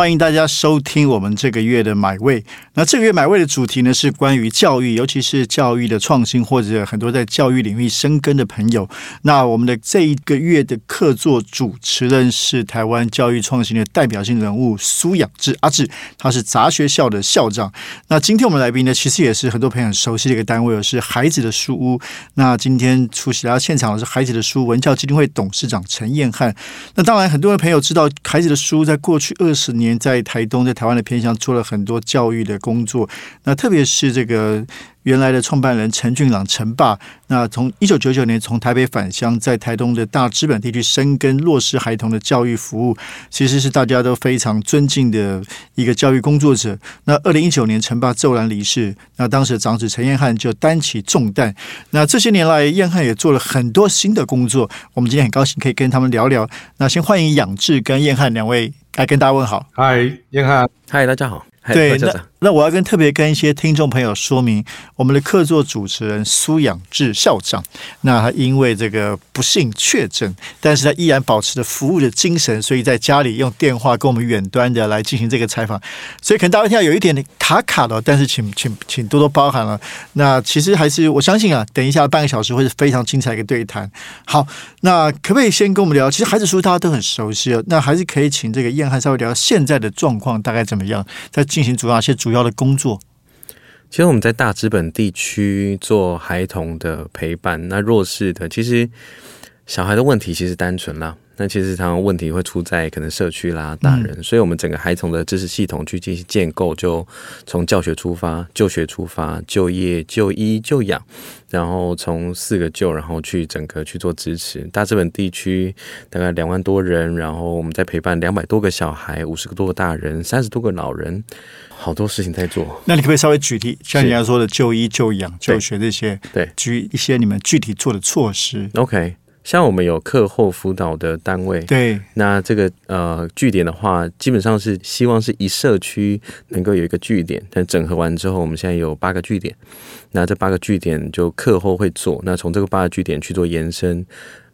欢迎大家收听我们这个月的买位。那这个月买位的主题呢是关于教育，尤其是教育的创新，或者很多在教育领域深耕的朋友。那我们的这一个月的客座主持人是台湾教育创新的代表性人物苏养志阿志，他是杂学校的校长。那今天我们来宾呢，其实也是很多朋友很熟悉的一个单位，是孩子的书屋。那今天出席到现场的是孩子的书文教基金会董事长陈彦汉。那当然，很多的朋友知道孩子的书在过去二十年。在台东，在台湾的偏向做了很多教育的工作。那特别是这个原来的创办人陈俊朗陈爸，那从一九九九年从台北返乡，在台东的大资本地区深耕落实孩童的教育服务，其实是大家都非常尊敬的一个教育工作者。那二零一九年陈爸骤然离世，那当时长子陈彦翰就担起重担。那这些年来，彦翰也做了很多新的工作。我们今天很高兴可以跟他们聊聊。那先欢迎养志跟彦翰两位。来跟大家问好，嗨，彦翰，嗨，大家好，对，那。那我要跟特别跟一些听众朋友说明，我们的客座主持人苏养志校长，那他因为这个不幸确诊，但是他依然保持着服务的精神，所以在家里用电话跟我们远端的来进行这个采访，所以可能大家听到有一点点卡卡的，但是请请请多多包涵了。那其实还是我相信啊，等一下半个小时会是非常精彩一个对谈。好，那可不可以先跟我们聊？其实孩子书大家都很熟悉了，那还是可以请这个燕汉稍微聊现在的状况大概怎么样，在进行主要些主。主要的工作，其实我们在大资本地区做孩童的陪伴，那弱势的，其实小孩的问题其实单纯啦。那其实常常问题会出在可能社区啦、大人，所以我们整个孩童的知识系统去进行建构，就从教学出发、就学出发、就业、就医、就养，然后从四个就，然后去整个去做支持。大资本地区大概两万多人，然后我们在陪伴两百多个小孩、五十个多个大人、三十多个老人，好多事情在做。那你可不可以稍微举例，像你要说的就医、就养、就学这些，对，举一些你们具体做的措施？OK。像我们有课后辅导的单位，对，那这个呃据点的话，基本上是希望是一社区能够有一个据点，但整合完之后，我们现在有八个据点，那这八个据点就课后会做，那从这个八个据点去做延伸，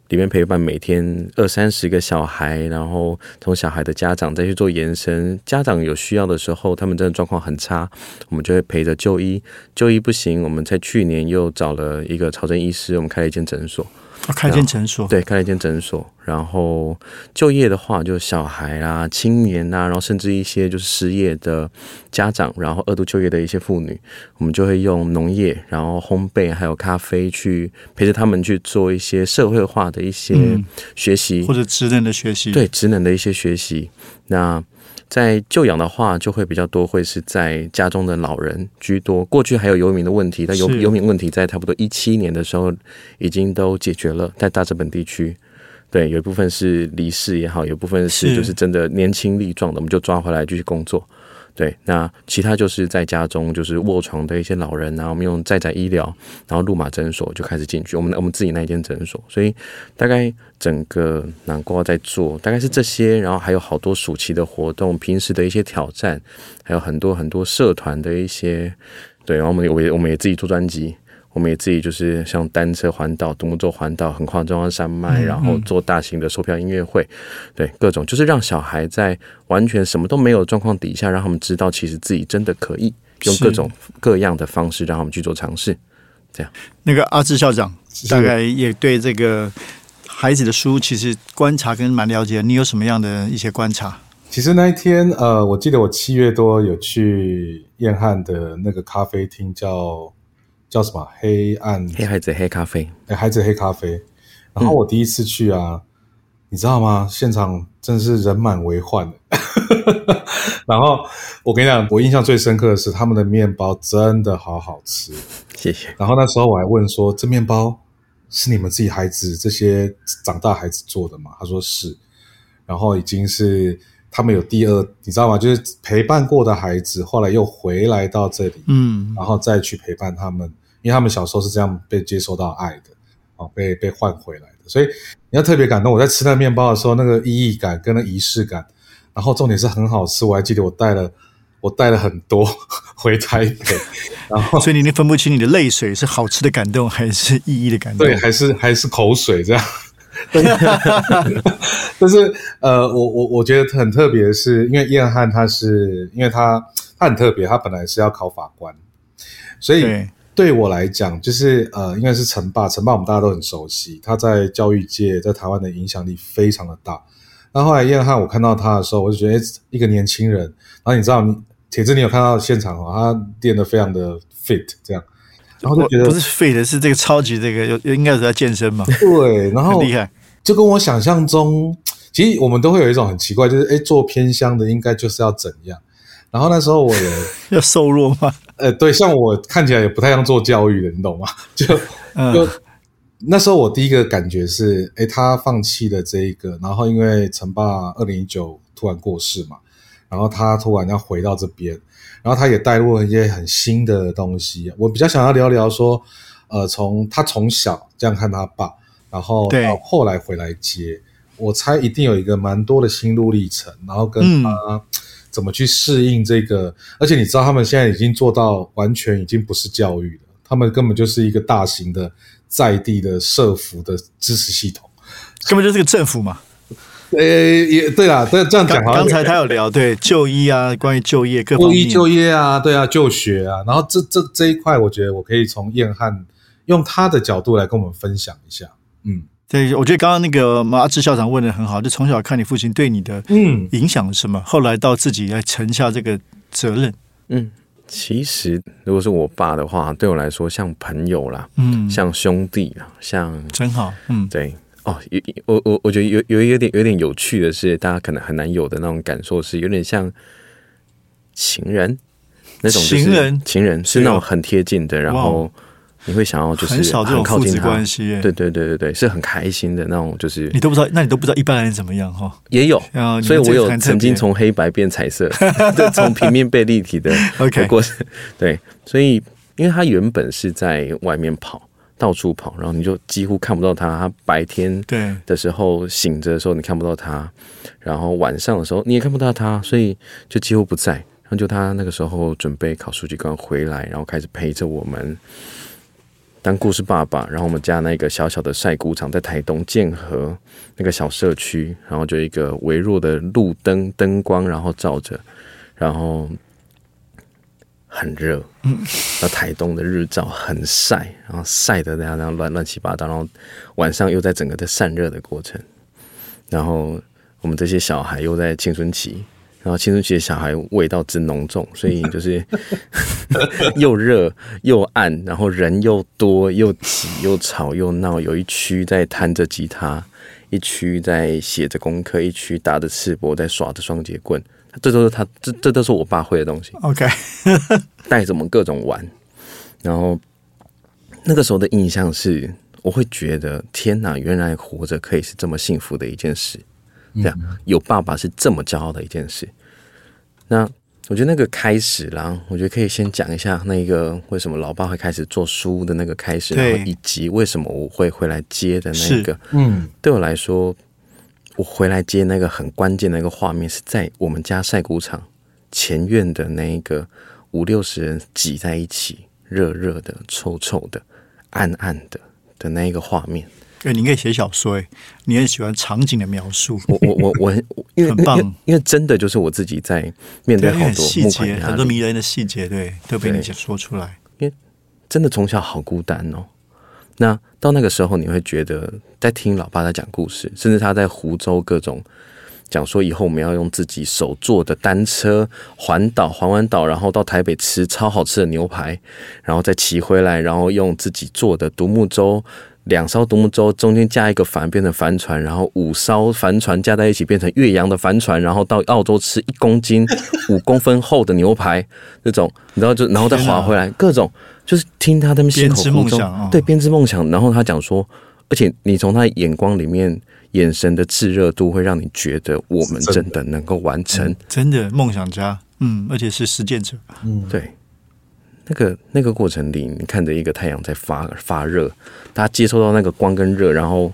里面陪伴每天二三十个小孩，然后从小孩的家长再去做延伸，家长有需要的时候，他们真的状况很差，我们就会陪着就医，就医不行，我们在去年又找了一个朝政医师，我们开了一间诊所。开一间诊所，对，开了一间诊所。然后就业的话，就小孩啊、青年啊，然后甚至一些就是失业的家长，然后二度就业的一些妇女，我们就会用农业、然后烘焙还有咖啡去陪着他们去做一些社会化的一些学习，或者职能的学习。对，职能的一些学习。那在旧养的话，就会比较多，会是在家中的老人居多。过去还有游民的问题，但游游民问题在差不多一七年的时候已经都解决了，在大日本地区。对，有一部分是离世也好，有部分是就是真的年轻力壮的，我们就抓回来继续工作。对，那其他就是在家中就是卧床的一些老人，然后我们用在在医疗，然后路马诊所就开始进去，我们我们自己那一间诊所，所以大概整个南瓜在做，大概是这些，然后还有好多暑期的活动，平时的一些挑战，还有很多很多社团的一些，对，然后我们我也我们也自己做专辑。我们也自己就是像单车环岛、独木舟环岛、横跨中央山脉，然后做大型的售票音乐会，对各种就是让小孩在完全什么都没有状况底下，让他们知道其实自己真的可以用各种各样的方式让他们去做尝试。这样，那个阿志校长大概也对这个孩子的书其实观察跟蛮了解，你有什么样的一些观察？其实那一天，呃，我记得我七月多有去燕汉的那个咖啡厅叫。叫什么？黑暗黑孩子黑咖啡，哎，孩子黑咖啡。然后我第一次去啊，你知道吗？现场真是人满为患。然后我跟你讲，我印象最深刻的是他们的面包真的好好吃，谢谢。然后那时候我还问说：“这面包是你们自己孩子这些长大孩子做的吗？”他说是。然后已经是他们有第二，你知道吗？就是陪伴过的孩子，后来又回来到这里，嗯，然后再去陪伴他们。因为他们小时候是这样被接受到爱的，哦，被被换回来的，所以你要特别感动。我在吃那面包的时候，那个意义感跟那仪式感，然后重点是很好吃。我还记得我带了我带了很多 回台北，然后所以你那分不清你的泪水是好吃的感动还是意义的感动？对，还是还是口水这样。但是呃，我我我觉得很特别的是，因为燕汉他是因为他他很特别，他本来是要考法官，所以对我来讲，就是呃，应该是陈爸，陈爸我们大家都很熟悉，他在教育界在台湾的影响力非常的大。那后来燕汉我看到他的时候，我就觉得一个年轻人，然后你知道，铁子你有看到现场哦，他练得非常的 fit 这样。然后就觉得不是废的，是这个超级这个，有应该是在健身嘛？对，然后 厉害，就跟我想象中，其实我们都会有一种很奇怪，就是哎，做偏乡的应该就是要怎样？然后那时候我也 要瘦弱吗？呃，对，像我看起来也不太像做教育的，你懂吗？就就那时候我第一个感觉是，哎，他放弃了这一个，然后因为陈爸二零一九突然过世嘛，然后他突然要回到这边。然后他也带入了一些很新的东西，我比较想要聊聊说，呃，从他从小这样看他爸，然后到后来回来接，我猜一定有一个蛮多的心路历程，然后跟他怎么去适应这个，而且你知道他们现在已经做到完全已经不是教育了，他们根本就是一个大型的在地的社服的支持系统，根本就是个政府嘛。呃，也对啦，这这样讲。刚才他有聊对就医啊，关于就业各方面，就业啊，对啊，就学啊，然后这这这一块，我觉得我可以从燕汉用他的角度来跟我们分享一下。嗯，对，我觉得刚刚那个马志校长问的很好，就从小看你父亲对你的嗯影响是什么，后来到自己来承下这个责任。嗯，其实如果是我爸的话，对我来说像朋友啦，嗯，像兄弟啦，像真好，嗯，对。哦，有我我我觉得有有有点有点有趣的是，大家可能很难有的那种感受是，有点像情人那种情人情人是那种很贴近的，然后你会想要就是很少这种靠近关系，对对对对对，是很开心的那种，就是你都不知道，那你都不知道一般人怎么样哈？也有，所以我有曾经从黑白变彩色，从平面变立体的 OK 过程，对，所以因为他原本是在外面跑。到处跑，然后你就几乎看不到他。他白天的时候醒着的时候，你看不到他；然后晚上的时候，你也看不到他，所以就几乎不在。然后就他那个时候准备考书记官回来，然后开始陪着我们当故事爸爸。然后我们家那个小小的晒谷场在台东建和那个小社区，然后就一个微弱的路灯灯光，然后照着，然后。很热，嗯，那台东的日照很晒，然后晒的那样那样乱乱七八糟，然后晚上又在整个的散热的过程，然后我们这些小孩又在青春期，然后青春期的小孩味道之浓重，所以就是 又热又暗，然后人又多又挤又吵又闹，有一区在弹着吉他，一区在写着功课，一区打着赤膊在耍着双节棍。这都是他，这这都是我爸会的东西。OK，带着我们各种玩，然后那个时候的印象是，我会觉得天哪，原来活着可以是这么幸福的一件事，这样有爸爸是这么骄傲的一件事。那我觉得那个开始啦，我觉得可以先讲一下那个为什么老爸会开始做书的那个开始，然后以及为什么我会回来接的那个。嗯，对我来说。我回来接那个很关键的一个画面，是在我们家晒谷场前院的那一个五六十人挤在一起，热热的、臭臭的、暗暗的的那一个画面。哎，你可以写小说哎，你很喜欢场景的描述。我我我我，因为很棒，因为真的就是我自己在面对好多细节，很多迷人的细节，对，都被你说出来。因为真的从小好孤单哦。那到那个时候，你会觉得在听老爸在讲故事，甚至他在湖州各种讲说，以后我们要用自己手做的单车环岛，环完岛，然后到台北吃超好吃的牛排，然后再骑回来，然后用自己做的独木舟，两艘独木舟中间加一个帆变成帆船，然后五艘帆船加在一起变成岳阳的帆船，然后到澳洲吃一公斤五公分厚的牛排，那种，然后就然后再划回来，各种。就是听他们心口胡中，对编织梦想。然后他讲说，而且你从他眼光里面眼神的炽热度，会让你觉得我们真的能够完成，真的梦想家，嗯，而且是实践者，嗯，对。那个那个过程里，你看着一个太阳在发发热，他接收到那个光跟热，然后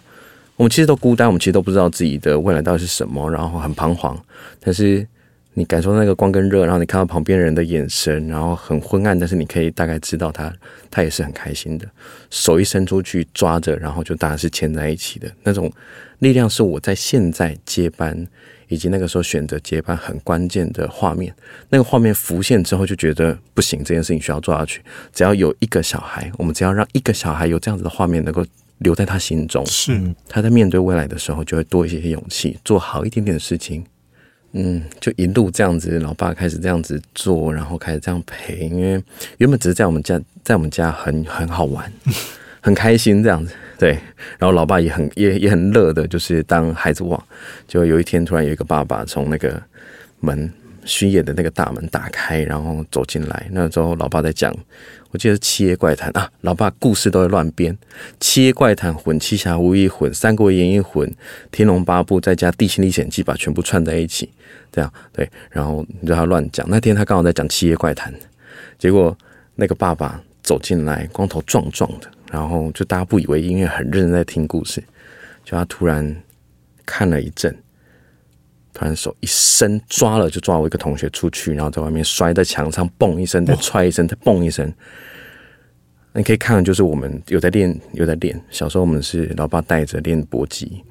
我们其实都孤单，我们其实都不知道自己的未来到底是什么，然后很彷徨。但是你感受那个光跟热，然后你看到旁边人的眼神，然后很昏暗，但是你可以大概知道他他也是很开心的，手一伸出去抓着，然后就大家是牵在一起的那种力量，是我在现在接班以及那个时候选择接班很关键的画面。那个画面浮现之后，就觉得不行，这件事情需要做下去。只要有一个小孩，我们只要让一个小孩有这样子的画面能够。留在他心中，是他在面对未来的时候，就会多一些勇气，做好一点点的事情。嗯，就一路这样子，老爸开始这样子做，然后开始这样陪。因为原本只是在我们家，在我们家很很好玩，很开心这样子。对，然后老爸也很也也很乐的，就是当孩子王。就有一天，突然有一个爸爸从那个门。巡演的那个大门打开，然后走进来。那时候，老爸在讲，我记得是《七夜怪谈》啊。老爸故事都会乱编，《七夜怪谈》混《七侠五义》混《三国演义》混《天龙八部》，再加《地心历险记》，把全部串在一起。这样对，然后你就他乱讲。那天他刚好在讲《七夜怪谈》，结果那个爸爸走进来，光头壮壮的，然后就大家不以为音乐，很认真在听故事。就他突然看了一阵。突然手一伸，抓了就抓我一个同学出去，然后在外面摔在墙上，嘣一声，再踹一声，再嘣一声。你可以看，就是我们有在练，有在练。小时候我们是老爸带着练搏击，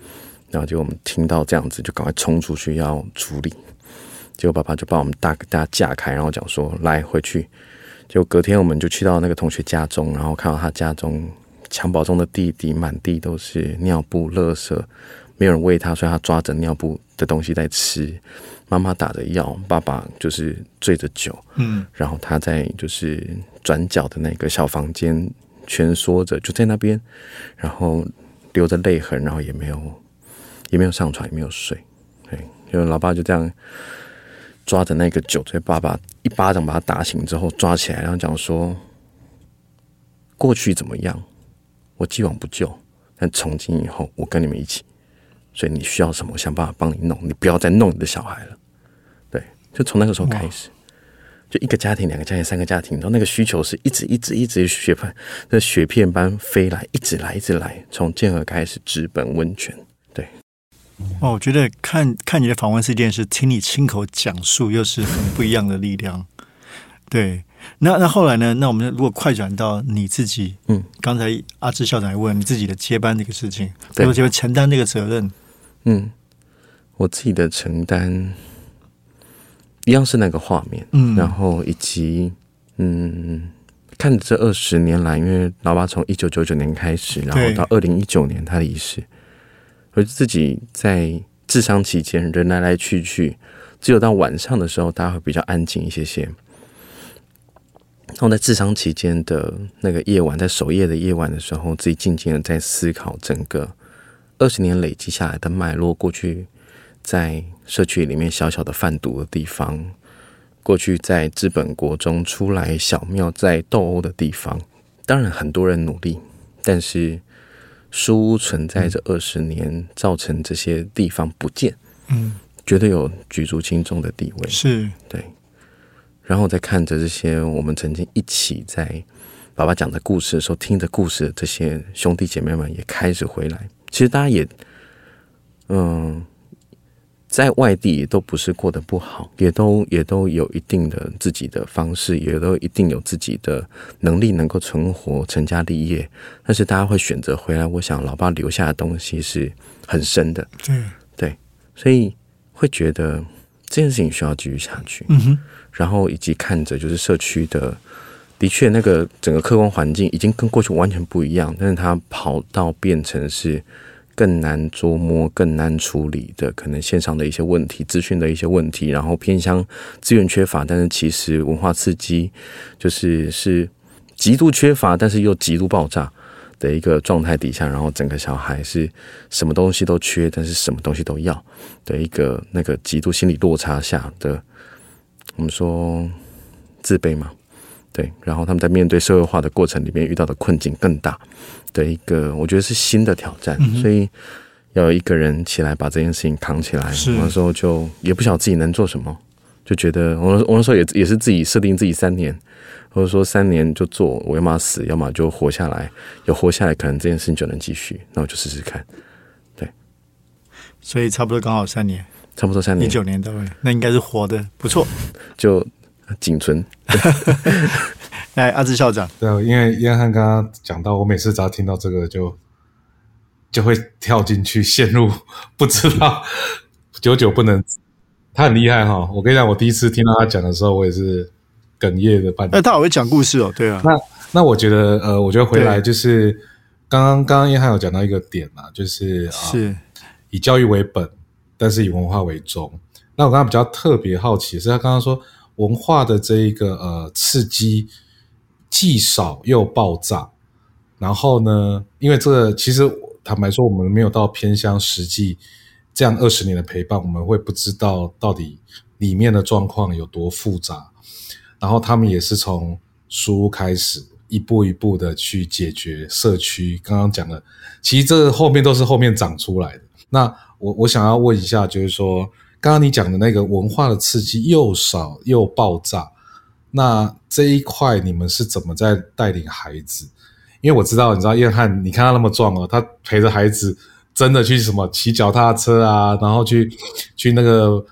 然后就我们听到这样子，就赶快冲出去要处理。结果爸爸就把我们大大家架开，然后讲说：“来回去。”就隔天我们就去到那个同学家中，然后看到他家中襁褓中的弟弟满地都是尿布、垃圾。没有人喂他，所以他抓着尿布的东西在吃。妈妈打着药，爸爸就是醉着酒，嗯，然后他在就是转角的那个小房间蜷缩着，就在那边，然后流着泪痕，然后也没有也没有上床，也没有睡。对，就老爸就这样抓着那个酒醉爸爸一巴掌把他打醒之后抓起来，然后讲说：过去怎么样，我既往不咎，但从今以后，我跟你们一起。所以你需要什么，我想办法帮你弄，你不要再弄你的小孩了。对，就从那个时候开始，就一个家庭、两个家庭、三个家庭，然后那个需求是一直、一直、一直雪片，那雪片般飞来，一直来，一直来，从建和开始直奔温泉。对，哦，我觉得看看你的访问事件是，听你亲口讲述又是很不一样的力量。对，那那后来呢？那我们如果快转到你自己，嗯，刚才阿志校长还问你自己的接班这个事情，对，就承担这个责任。嗯，我自己的承担一样是那个画面，嗯，然后以及嗯，看这二十年来，因为老爸从一九九九年开始，然后到二零一九年他离世，而自己在治伤期间，人来来去去，只有到晚上的时候，大家会比较安静一些些。然后在治伤期间的那个夜晚，在守夜的夜晚的时候，自己静静的在思考整个。二十年累积下来的脉络，过去在社区里面小小的贩毒的地方，过去在资本国中出来小庙在斗殴的地方，当然很多人努力，但是书屋存在这二十年，造成这些地方不见，嗯，绝对有举足轻重的地位，是对。然后再看着这些我们曾经一起在爸爸讲的故事的时候，听着故事的这些兄弟姐妹们也开始回来。其实大家也，嗯，在外地也都不是过得不好，也都也都有一定的自己的方式，也都一定有自己的能力能够存活、成家立业。但是大家会选择回来，我想老爸留下的东西是很深的，对对，所以会觉得这件事情需要继续下去。嗯哼，然后以及看着就是社区的。的确，那个整个客观环境已经跟过去完全不一样，但是它跑到变成是更难捉摸、更难处理的，可能线上的一些问题、资讯的一些问题，然后偏向资源缺乏，但是其实文化刺激就是是极度缺乏，但是又极度爆炸的一个状态底下，然后整个小孩是什么东西都缺，但是什么东西都要的一个那个极度心理落差下的，我们说自卑嘛。对，然后他们在面对社会化的过程里面遇到的困境更大的一个，我觉得是新的挑战，所以要有一个人起来把这件事情扛起来。那时候就也不晓得自己能做什么，就觉得我我那时候也也是自己设定自己三年，或者说三年就做，我要么死，要么就活下来。有活下来，可能这件事情就能继续。那我就试试看。对所以差不多刚好三年，差不多三年，一九年到位，那应该是活的不错。就仅存。哎，阿志校长，对啊，因为燕翰刚刚讲到，我每次只要听到这个就就会跳进去，陷入不知道久久不能。他很厉害哈，我跟你讲，我第一次听到他讲的时候，我也是哽咽的半天。哎，他好会讲故事哦，对啊。那那我觉得，呃，我觉得回来就是刚刚刚刚燕翰有讲到一个点啊，就是是以教育为本，但是以文化为重。那我刚刚比较特别好奇是他刚刚说文化的这一个呃刺激既少又爆炸，然后呢，因为这个其实坦白说，我们没有到偏乡实际这样二十年的陪伴，我们会不知道到底里面的状况有多复杂。然后他们也是从书开始，一步一步的去解决社区刚刚讲的，其实这后面都是后面长出来的。那我我想要问一下，就是说刚刚你讲的那个文化的刺激又少又爆炸，那这一块你们是怎么在带领孩子？因为我知道，你知道燕汉，你看他那么壮哦，他陪着孩子真的去什么骑脚踏车啊，然后去去那个。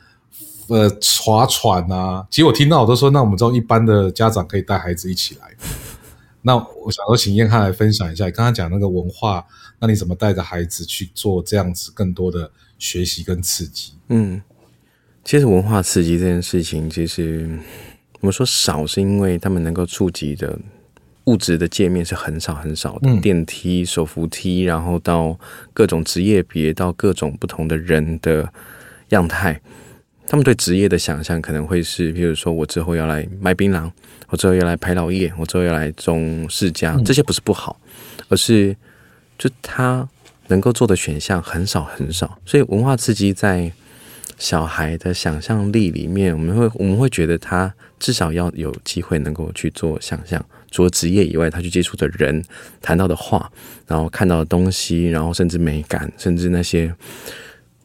呃，划船啊！其实我听到我都说，那我们知道一般的家长可以带孩子一起来。那我想说，请燕汉来分享一下，刚刚讲那个文化，那你怎么带着孩子去做这样子更多的学习跟刺激？嗯，其实文化刺激这件事情，其实我们说少，是因为他们能够触及的物质的界面是很少很少的，电梯、手扶梯，然后到各种职业别，到各种不同的人的样态。他们对职业的想象可能会是，比如说我之后要来卖槟榔，我之后要来排老叶，我之后要来种世家，这些不是不好，而是就他能够做的选项很少很少。所以文化刺激在小孩的想象力里面，我们会我们会觉得他至少要有机会能够去做想象，除了职业以外，他去接触的人、谈到的话，然后看到的东西，然后甚至美感，甚至那些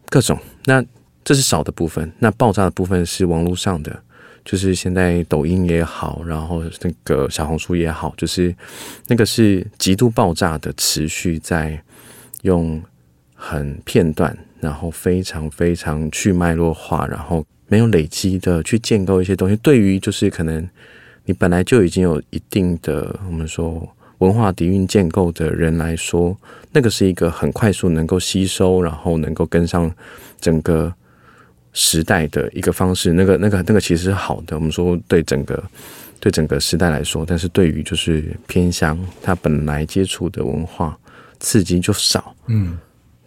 各种那。这是少的部分，那爆炸的部分是网络上的，就是现在抖音也好，然后那个小红书也好，就是那个是极度爆炸的，持续在用很片段，然后非常非常去脉络化，然后没有累积的去建构一些东西。对于就是可能你本来就已经有一定的我们说文化底蕴建构的人来说，那个是一个很快速能够吸收，然后能够跟上整个。时代的一个方式，那个、那个、那个其实是好的。我们说对整个、对整个时代来说，但是对于就是偏乡，他本来接触的文化刺激就少，嗯，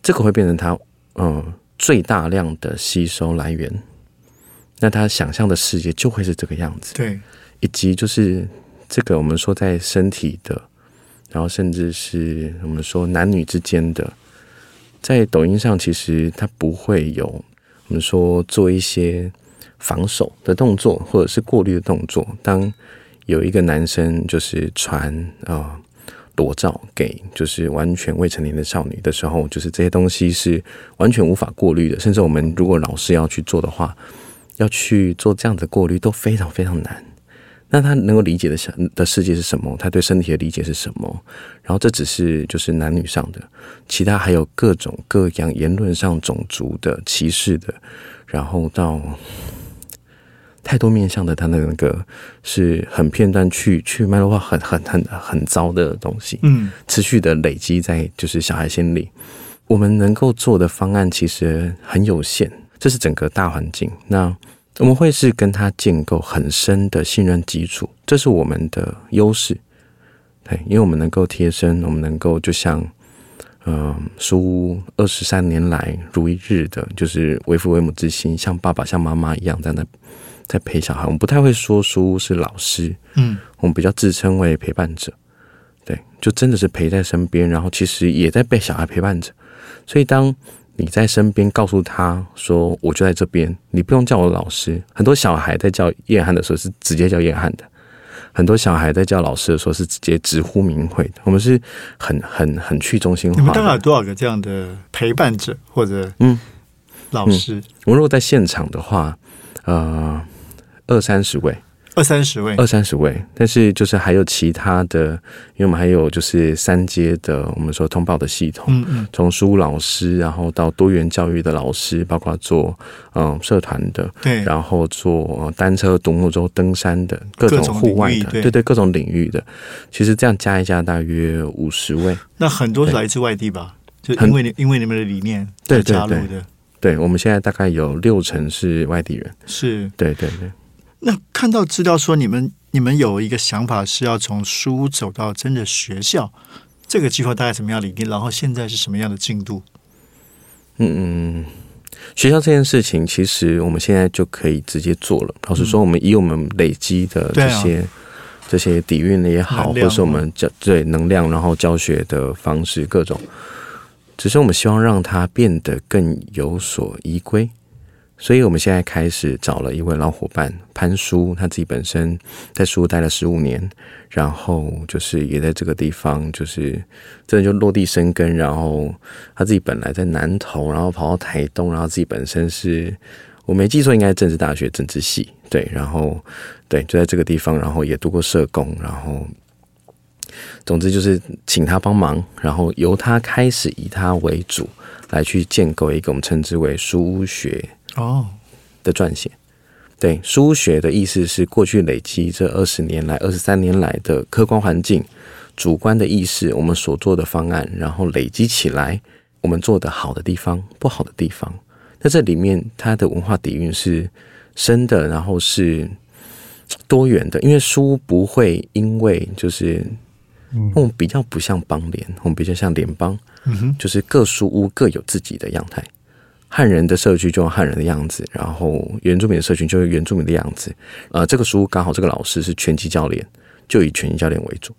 这个会变成他嗯最大量的吸收来源。那他想象的世界就会是这个样子，对，以及就是这个我们说在身体的，然后甚至是我们说男女之间的，在抖音上其实他不会有。我们说做一些防守的动作，或者是过滤的动作。当有一个男生就是传啊裸照给就是完全未成年的少女的时候，就是这些东西是完全无法过滤的。甚至我们如果老师要去做的话，要去做这样的过滤都非常非常难。那他能够理解的想的世界是什么？他对身体的理解是什么？然后这只是就是男女上的，其他还有各种各样言论上种族的歧视的，然后到太多面向的，他的那个是很片段去去脉络化，很很很很糟的东西。嗯，持续的累积在就是小孩心里，我们能够做的方案其实很有限，这是整个大环境。那。我们会是跟他建构很深的信任基础，这是我们的优势。对，因为我们能够贴身，我们能够就像，嗯，书屋二十三年来如一日的，就是为父为母之心，像爸爸像妈妈一样在那在陪小孩。我们不太会说书屋是老师，嗯，我们比较自称为陪伴者。对，就真的是陪在身边，然后其实也在被小孩陪伴着。所以当你在身边告诉他说：“我就在这边，你不用叫我老师。”很多小孩在叫叶汉的时候是直接叫叶汉的，很多小孩在叫老师的时候是直接直呼名讳的。我们是很很很去中心化。你们大概有多少个这样的陪伴者或者嗯老师？我们如果在现场的话，呃，二三十位，二三十位，二三十位，但是就是还有其他的，因为我们还有就是三阶的，我们说通报的系统，嗯嗯，从书老师，然后到多元教育的老师，包括做嗯社团的，对，然后做单车、独木舟、登山的各种户外的，对。对对，各种领域的，其实这样加一加，大约五十位。那很多是来自外地吧？就很因为你因为你们的理念对加入对。对的，对，我们现在大概有六成是外地人。是。对对对，那看到资料说你们你们有一个想法是要从书走到真的学校，这个计划大概什么样的理念？然后现在是什么样的进度？嗯嗯，学校这件事情，其实我们现在就可以直接做了。老实说，我们以我们累积的这些、这些底蕴也好，或是我们教对能量，然后教学的方式各种，只是我们希望让它变得更有所依归。所以，我们现在开始找了一位老伙伴潘叔，他自己本身在书屋待了十五年，然后就是也在这个地方，就是真的就落地生根。然后他自己本来在南投，然后跑到台东，然后自己本身是我没记错，应该是政治大学政治系，对，然后对，就在这个地方，然后也读过社工，然后总之就是请他帮忙，然后由他开始以他为主来去建构一个我们称之为书屋学哦，的撰写。对，书学的意思是过去累积这二十年来、二十三年来的客观环境、主观的意识，我们所做的方案，然后累积起来，我们做的好的地方、不好的地方。那这里面它的文化底蕴是深的，然后是多元的，因为书不会因为就是，我们比较不像邦联，我们比较像联邦，嗯哼，就是各书屋各有自己的样态。汉人的社区就用汉人的样子，然后原住民的社群就是原住民的样子。呃，这个书刚好这个老师是拳击教练，就以拳击教练为主。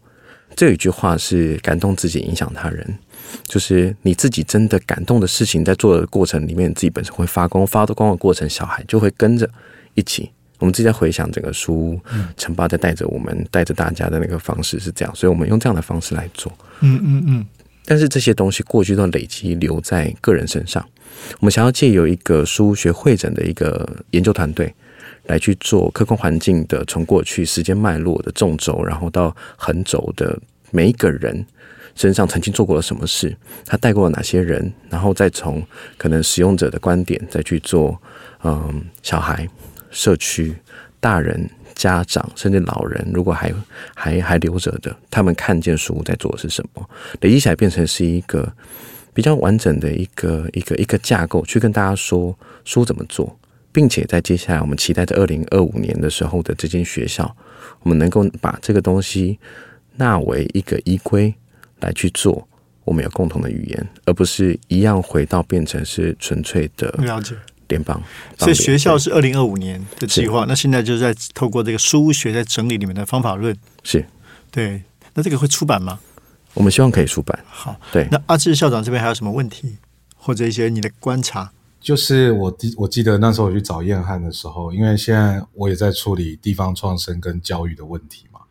这有一句话是感动自己，影响他人，就是你自己真的感动的事情，在做的过程里面，自己本身会发光，发的光的过程，小孩就会跟着一起。我们自己在回想整个书屋，陈爸在带着我们，带着大家的那个方式是这样，所以我们用这样的方式来做。嗯嗯嗯，但是这些东西过去都累积留在个人身上。我们想要借由一个书学会诊的一个研究团队来去做客观环境的从过去时间脉络的纵轴，然后到横轴的每一个人身上曾经做过了什么事，他带过了哪些人，然后再从可能使用者的观点再去做，嗯，小孩、社区、大人。家长甚至老人，如果还还还留着的，他们看见书在做的是什么，累积起来变成是一个比较完整的一个一个一个架构，去跟大家说书怎么做，并且在接下来我们期待在二零二五年的时候的这间学校，我们能够把这个东西纳为一个依规来去做，我们有共同的语言，而不是一样回到变成是纯粹的了解。联邦。所以学校是二零二五年的计划，那现在就是在透过这个书屋学在整理里面的方法论。是对，那这个会出版吗？我们希望可以出版。好，对，那阿志校长这边还有什么问题，或者一些你的观察？就是我记我记得那时候我去找燕汉的时候，因为现在我也在处理地方创生跟教育的问题嘛。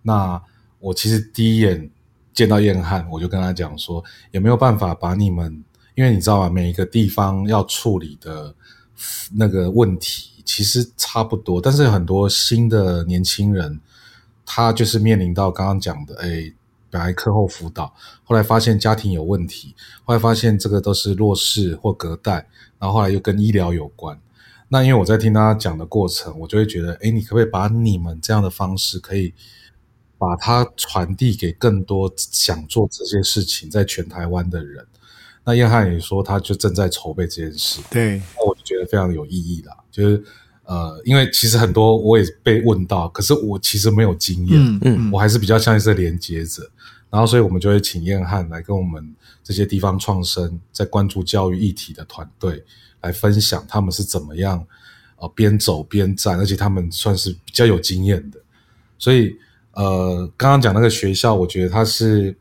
那我其实第一眼见到燕汉，我就跟他讲说，有没有办法把你们，因为你知道吗，每一个地方要处理的那个问题其实差不多，但是很多新的年轻人，他就是面临到刚刚讲的，哎，本来课后辅导，后来发现家庭有问题，后来发现这个都是弱势或隔代，然后后来又跟医疗有关。那因为我在听他讲的过程，我就会觉得，哎，你可不可以把你们这样的方式，可以把它传递给更多想做这些事情在全台湾的人？那燕汉也说，他就正在筹备这件事。对，觉得非常有意义啦。就是呃，因为其实很多我也被问到，可是我其实没有经验，嗯嗯我还是比较像是连接者。然后，所以我们就会请燕汉来跟我们这些地方创生在关注教育议题的团队来分享他们是怎么样呃边走边站，而且他们算是比较有经验的。所以呃，刚刚讲那个学校，我觉得他是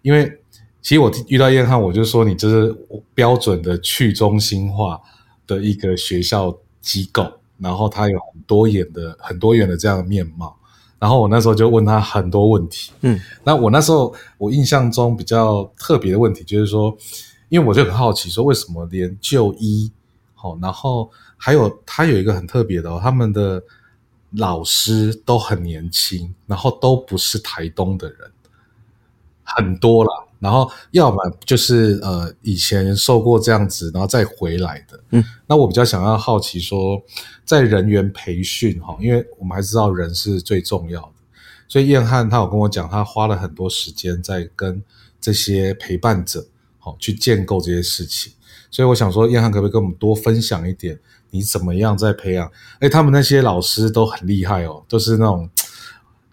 因为其实我遇到燕汉，我就说你这是标准的去中心化的一个学校机构，然后它有很多元的很多元的这样的面貌。然后我那时候就问他很多问题，嗯，那我那时候我印象中比较特别的问题就是说，因为我就很好奇说为什么连就医，好、然后还有他有一个很特别的、哦，他们的老师都很年轻，然后都不是台东的人，很多啦。然后要么就是呃以前受过这样子，然后再回来的。嗯，那我比较想要好奇说，在人员培训哈，因为我们还知道人是最重要的，所以燕汉他有跟我讲，他花了很多时间在跟这些陪伴者好去建构这些事情。所以我想说，燕汉可不可以跟我们多分享一点，你怎么样在培养？哎，他们那些老师都很厉害哦，都是那种。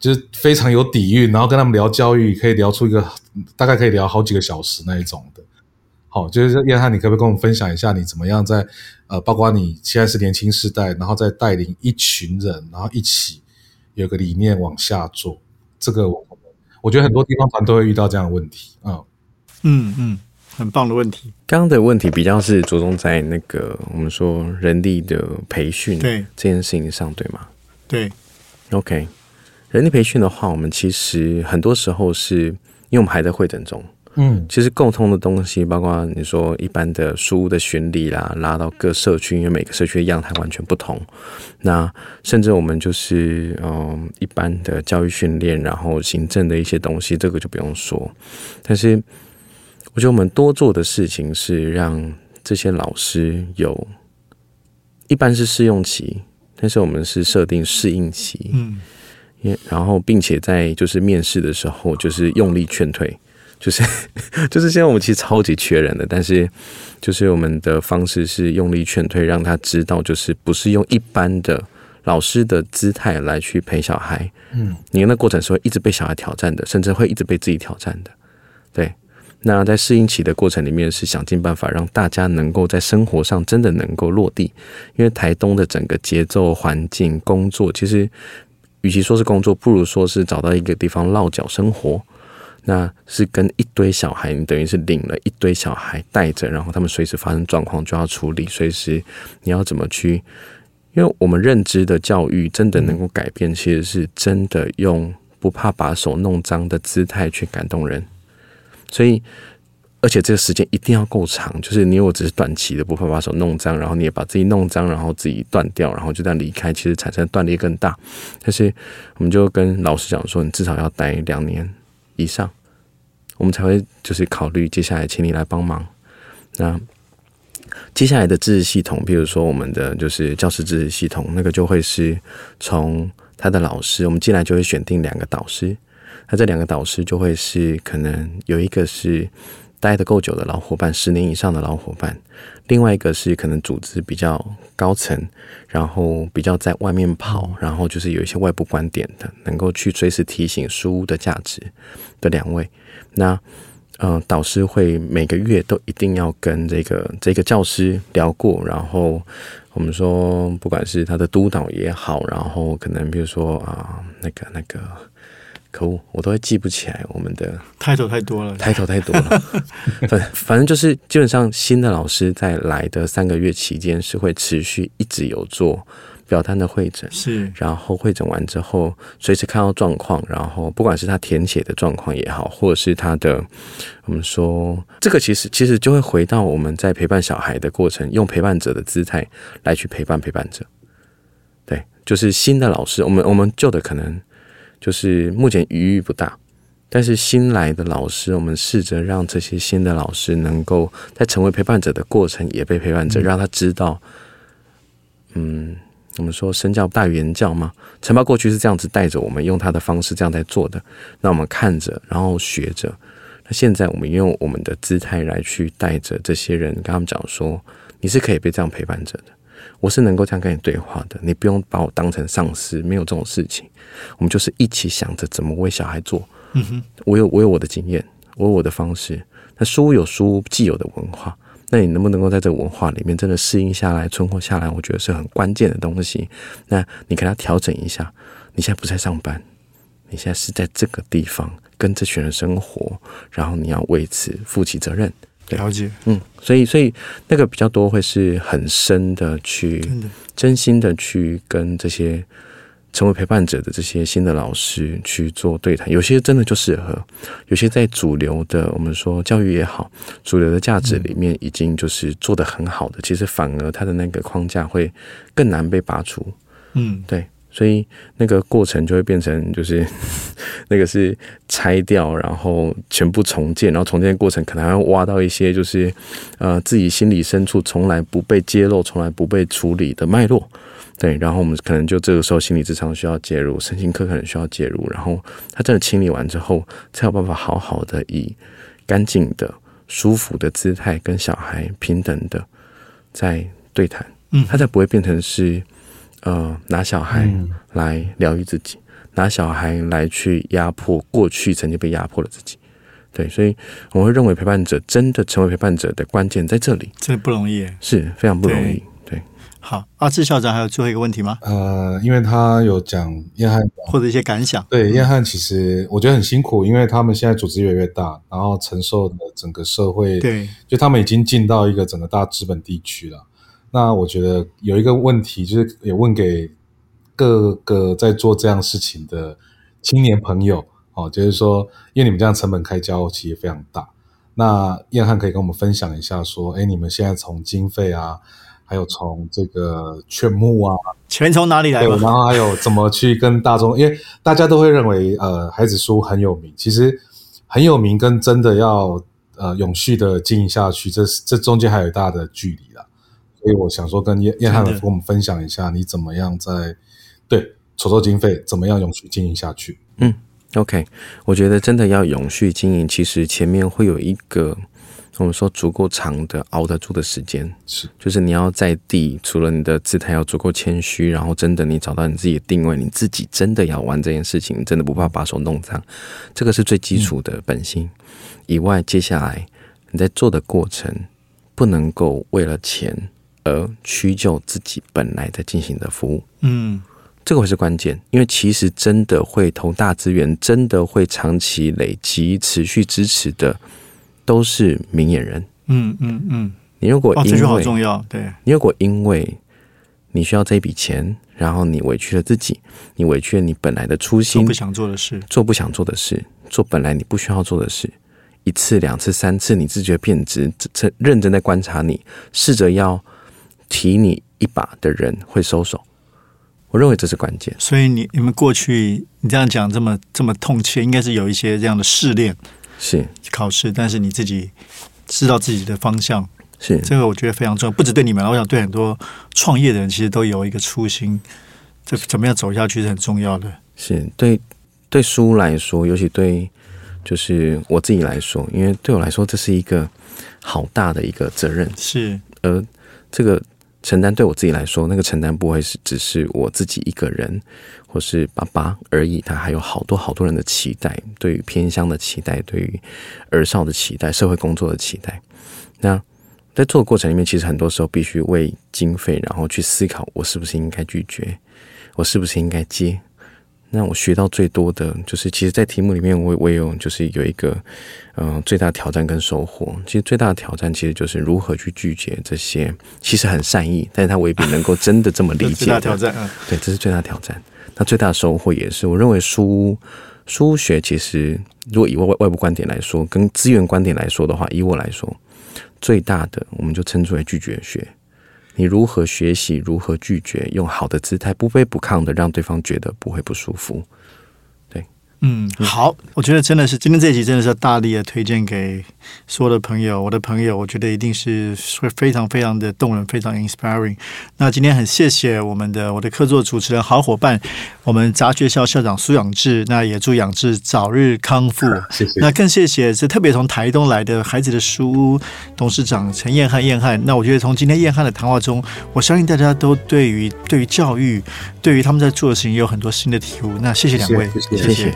就是非常有底蕴，然后跟他们聊教育，可以聊出一个大概可以聊好几个小时那一种的。好，就是燕汉，你可不可以跟我们分享一下，你怎么样在呃，包括你现在是年轻世代，然后再带领一群人，然后一起有个理念往下做。这个我我觉得很多地方团都会遇到这样的问题啊。嗯嗯，很棒的问题。刚刚的问题比较是着重在那个我们说人力的培训对这件事情上，对吗？对，OK，人力培训的话，我们其实很多时候是因为我们还在会诊中，嗯其实共通的东西，包括你说一般的书的巡礼啦，拉到各社区，因为每个社区的样态完全不同。那甚至我们就是嗯一般的教育训练，然后行政的一些东西，这个就不用说。但是我觉得我们多做的事情是让这些老师有，一般是试用期，但是我们是设定适应期。嗯因然后并且在就是面试的时候，就是用力劝退，就是 就是现在我们其实超级缺人的，但是就是我们的方式是用力劝退，让他知道就是不是用一般的老师的姿态来去陪小孩，嗯，你那过程是会一直被小孩挑战的，甚至会一直被自己挑战的，对。那在适应期的过程里面，是想尽办法让大家能够在生活上真的能够落地，因为台东的整个节奏、环境、工作，其实与其说是工作，不如说是找到一个地方落脚生活。那是跟一堆小孩，你等于是领了一堆小孩带着，然后他们随时发生状况就要处理，随时你要怎么去？因为我们认知的教育真的能够改变，其实是真的用不怕把手弄脏的姿态去感动人。所以，而且这个时间一定要够长，就是你如果只是短期的不会把手弄脏，然后你也把自己弄脏，然后自己断掉，然后就这样离开，其实产生断裂更大。但是我们就跟老师讲说，你至少要待两年以上，我们才会就是考虑接下来请你来帮忙。那接下来的知识系统，比如说我们的就是教师知识系统，那个就会是从他的老师，我们进来就会选定两个导师，那这两个导师就会是可能有一个是待得够久的老伙伴，十年以上的老伙伴，另外一个是可能组织比较高层，然后比较在外面跑，然后就是有一些外部观点的，能够去随时提醒书屋的价值的两位。那呃，导师会每个月都一定要跟这个这个教师聊过，然后我们说，不管是他的督导也好，然后可能比如说啊、那个那个，可恶，我都会记不起来我们的抬头太多了，抬头太多了，反反正就是基本上新的老师在来的三个月期间是会持续一直有做表单的会诊，是。然后会诊完之后，随时看到状况，然后不管是他填写的状况也好，或者是他的，我们说这个其实其实就会回到我们在陪伴小孩的过程，用陪伴者的姿态来去陪伴陪伴者。对，就是新的老师，我们我们旧的可能就是目前余裕不大，但是新来的老师，我们试着让这些新的老师能够在成为陪伴者的过程也被陪伴者，让他知道，嗯。我们说身教大于言教嘛，陈爸过去是这样子带着我们，用他的方式这样在做的。那我们看着，然后学着。那现在我们用我们的姿态来去带着这些人，跟他们讲说，你是可以被这样陪伴着的，我是能够这样跟你对话的，你不用把我当成上司，没有这种事情。我们就是一起想着怎么为小孩做。嗯哼，我有我有我的经验，我有我的方式。那书有书既有的文化。那你能不能够在这个文化里面真的适应下来、存活下来？我觉得是很关键的东西。那你给他调整一下。你现在不在上班，你现在是在这个地方跟这群人生活，然后你要为此负起责任。对。了解，嗯，所以所以那个比较多会是很深的去真心的去跟这些成为陪伴者的这些新的老师去做对谈，有些真的就适合，有些在主流的我们说教育也好，主流的价值里面已经就是做的很好的，其实反而他的那个框架会更难被拔除。嗯，对，所以那个过程就会变成，就是 那个是拆掉，然后全部重建，然后重建的过程可能还要挖到一些，就是呃自己心理深处从来不被揭露、从来不被处理的脉络。对，然后我们可能就这个时候心理智商需要介入，身心科可能需要介入，然后他真的清理完之后，才有办法好好的以干净的、舒服的姿态跟小孩平等的在对谈。嗯他才不会变成是呃拿小孩来疗愈自己，拿小孩来去压迫过去曾经被压迫的自己。对，所以我会认为陪伴者真的成为陪伴者的关键在这里，真的不容易。是非常不容易。对，好，阿志校长还有最后一个问题吗？呃，因为他有讲燕汉，或者一些感想？对燕汉其实我觉得很辛苦，因为他们现在组织越来越大，然后承受的整个社会，对，就他们已经进到一个整个大资本地区了。那我觉得有一个问题，就是也问给各个在做这样事情的青年朋友哦，就是说，因为你们这样成本开销其实非常大。那燕汉可以跟我们分享一下，说，哎，你们现在从经费啊，还有从这个劝募啊，钱从哪里来对，然后还有怎么去跟大众，因为大家都会认为，呃，孩子书很有名，其实很有名跟真的要呃永续的经营下去，这这中间还有一大的距离啦。所以我想说，跟叶叶汉真的跟我们分享一下，你怎么样在对筹措经费，怎么样永续经营下去？嗯 OK，我觉得真的要永续经营，其实前面会有一个我们说足够长的熬得住的时间，是就是你要在地，除了你的姿态要足够谦虚，然后真的你找到你自己的定位，你自己真的要玩这件事情，真的不怕把手弄脏，这个是最基础的本心。以外，接下来你在做的过程，不能够为了钱而屈就自己本来在进行的服务。嗯，这个会是关键，因为其实真的会投大资源，真的会长期累积、持续支持的，都是明眼人。嗯嗯嗯，你如果哇，因这句好为重要。对，你如果因为你需要这一笔钱，然后你委屈了自己，你委屈了你本来的初做心不，想做的事。做不想做的事，做本来你不需要做的事，一次、两次、三次，你自觉变质，这这认真在观察你，试着要提你一把的人会收手。我认为这是关键。所以你你们过去你这样讲这么这么痛切，应该是有一些这样的试炼是考试，但是你自己知道自己的方向，是，这个我觉得非常重要。不止对你们，我想对很多创业的人，其实都有一个初心，这怎么样走下去是很重要的。是对对书来说，尤其对就是我自己来说，因为对我来说这是一个好大的一个责任，是，而这个承担对我自己来说，那个承担不会是只是我自己一个人或是爸爸而已，他还有好多好多人的期待，对于偏乡的期待，对于儿少的期待，社会工作的期待。那在做的过程里面，其实很多时候必须为经费，然后去思考我是不是应该拒绝，我是不是应该接。那我学到最多的就是，其实，在题目里面我我也有就是有一个，嗯、最大的挑战跟收获。其实最大的挑战其实就是如何去拒绝这些其实很善意，但是他未必能够真的这么理解的 最大挑战。嗯，对，这是最大挑战。那最大的收获也是，我认为书书学其实，如果以外外部观点来说，跟资源观点来说的话，以我来说，最大的我们就称之为拒绝学。你如何学习，如何拒绝，用好的姿态，不卑不亢的让对方觉得不会不舒服。嗯，好，我觉得真的是今天这一集真的是要大力的推荐给所有的朋友，我的朋友，我觉得一定是会非常非常的动人，非常 inspiring。那今天很谢谢我们的我的客座主持人好伙伴，我们杂学校校长苏养志，那也祝养志早日康复。谢谢。那更谢谢是特别从台东来的孩子的书屋董事长陈燕汉，燕汉。那我觉得从今天燕汉的谈话中，我相信大家都对于对于教育，对于他们在做的事情有很多新的体悟。那谢谢两位，谢谢谢谢，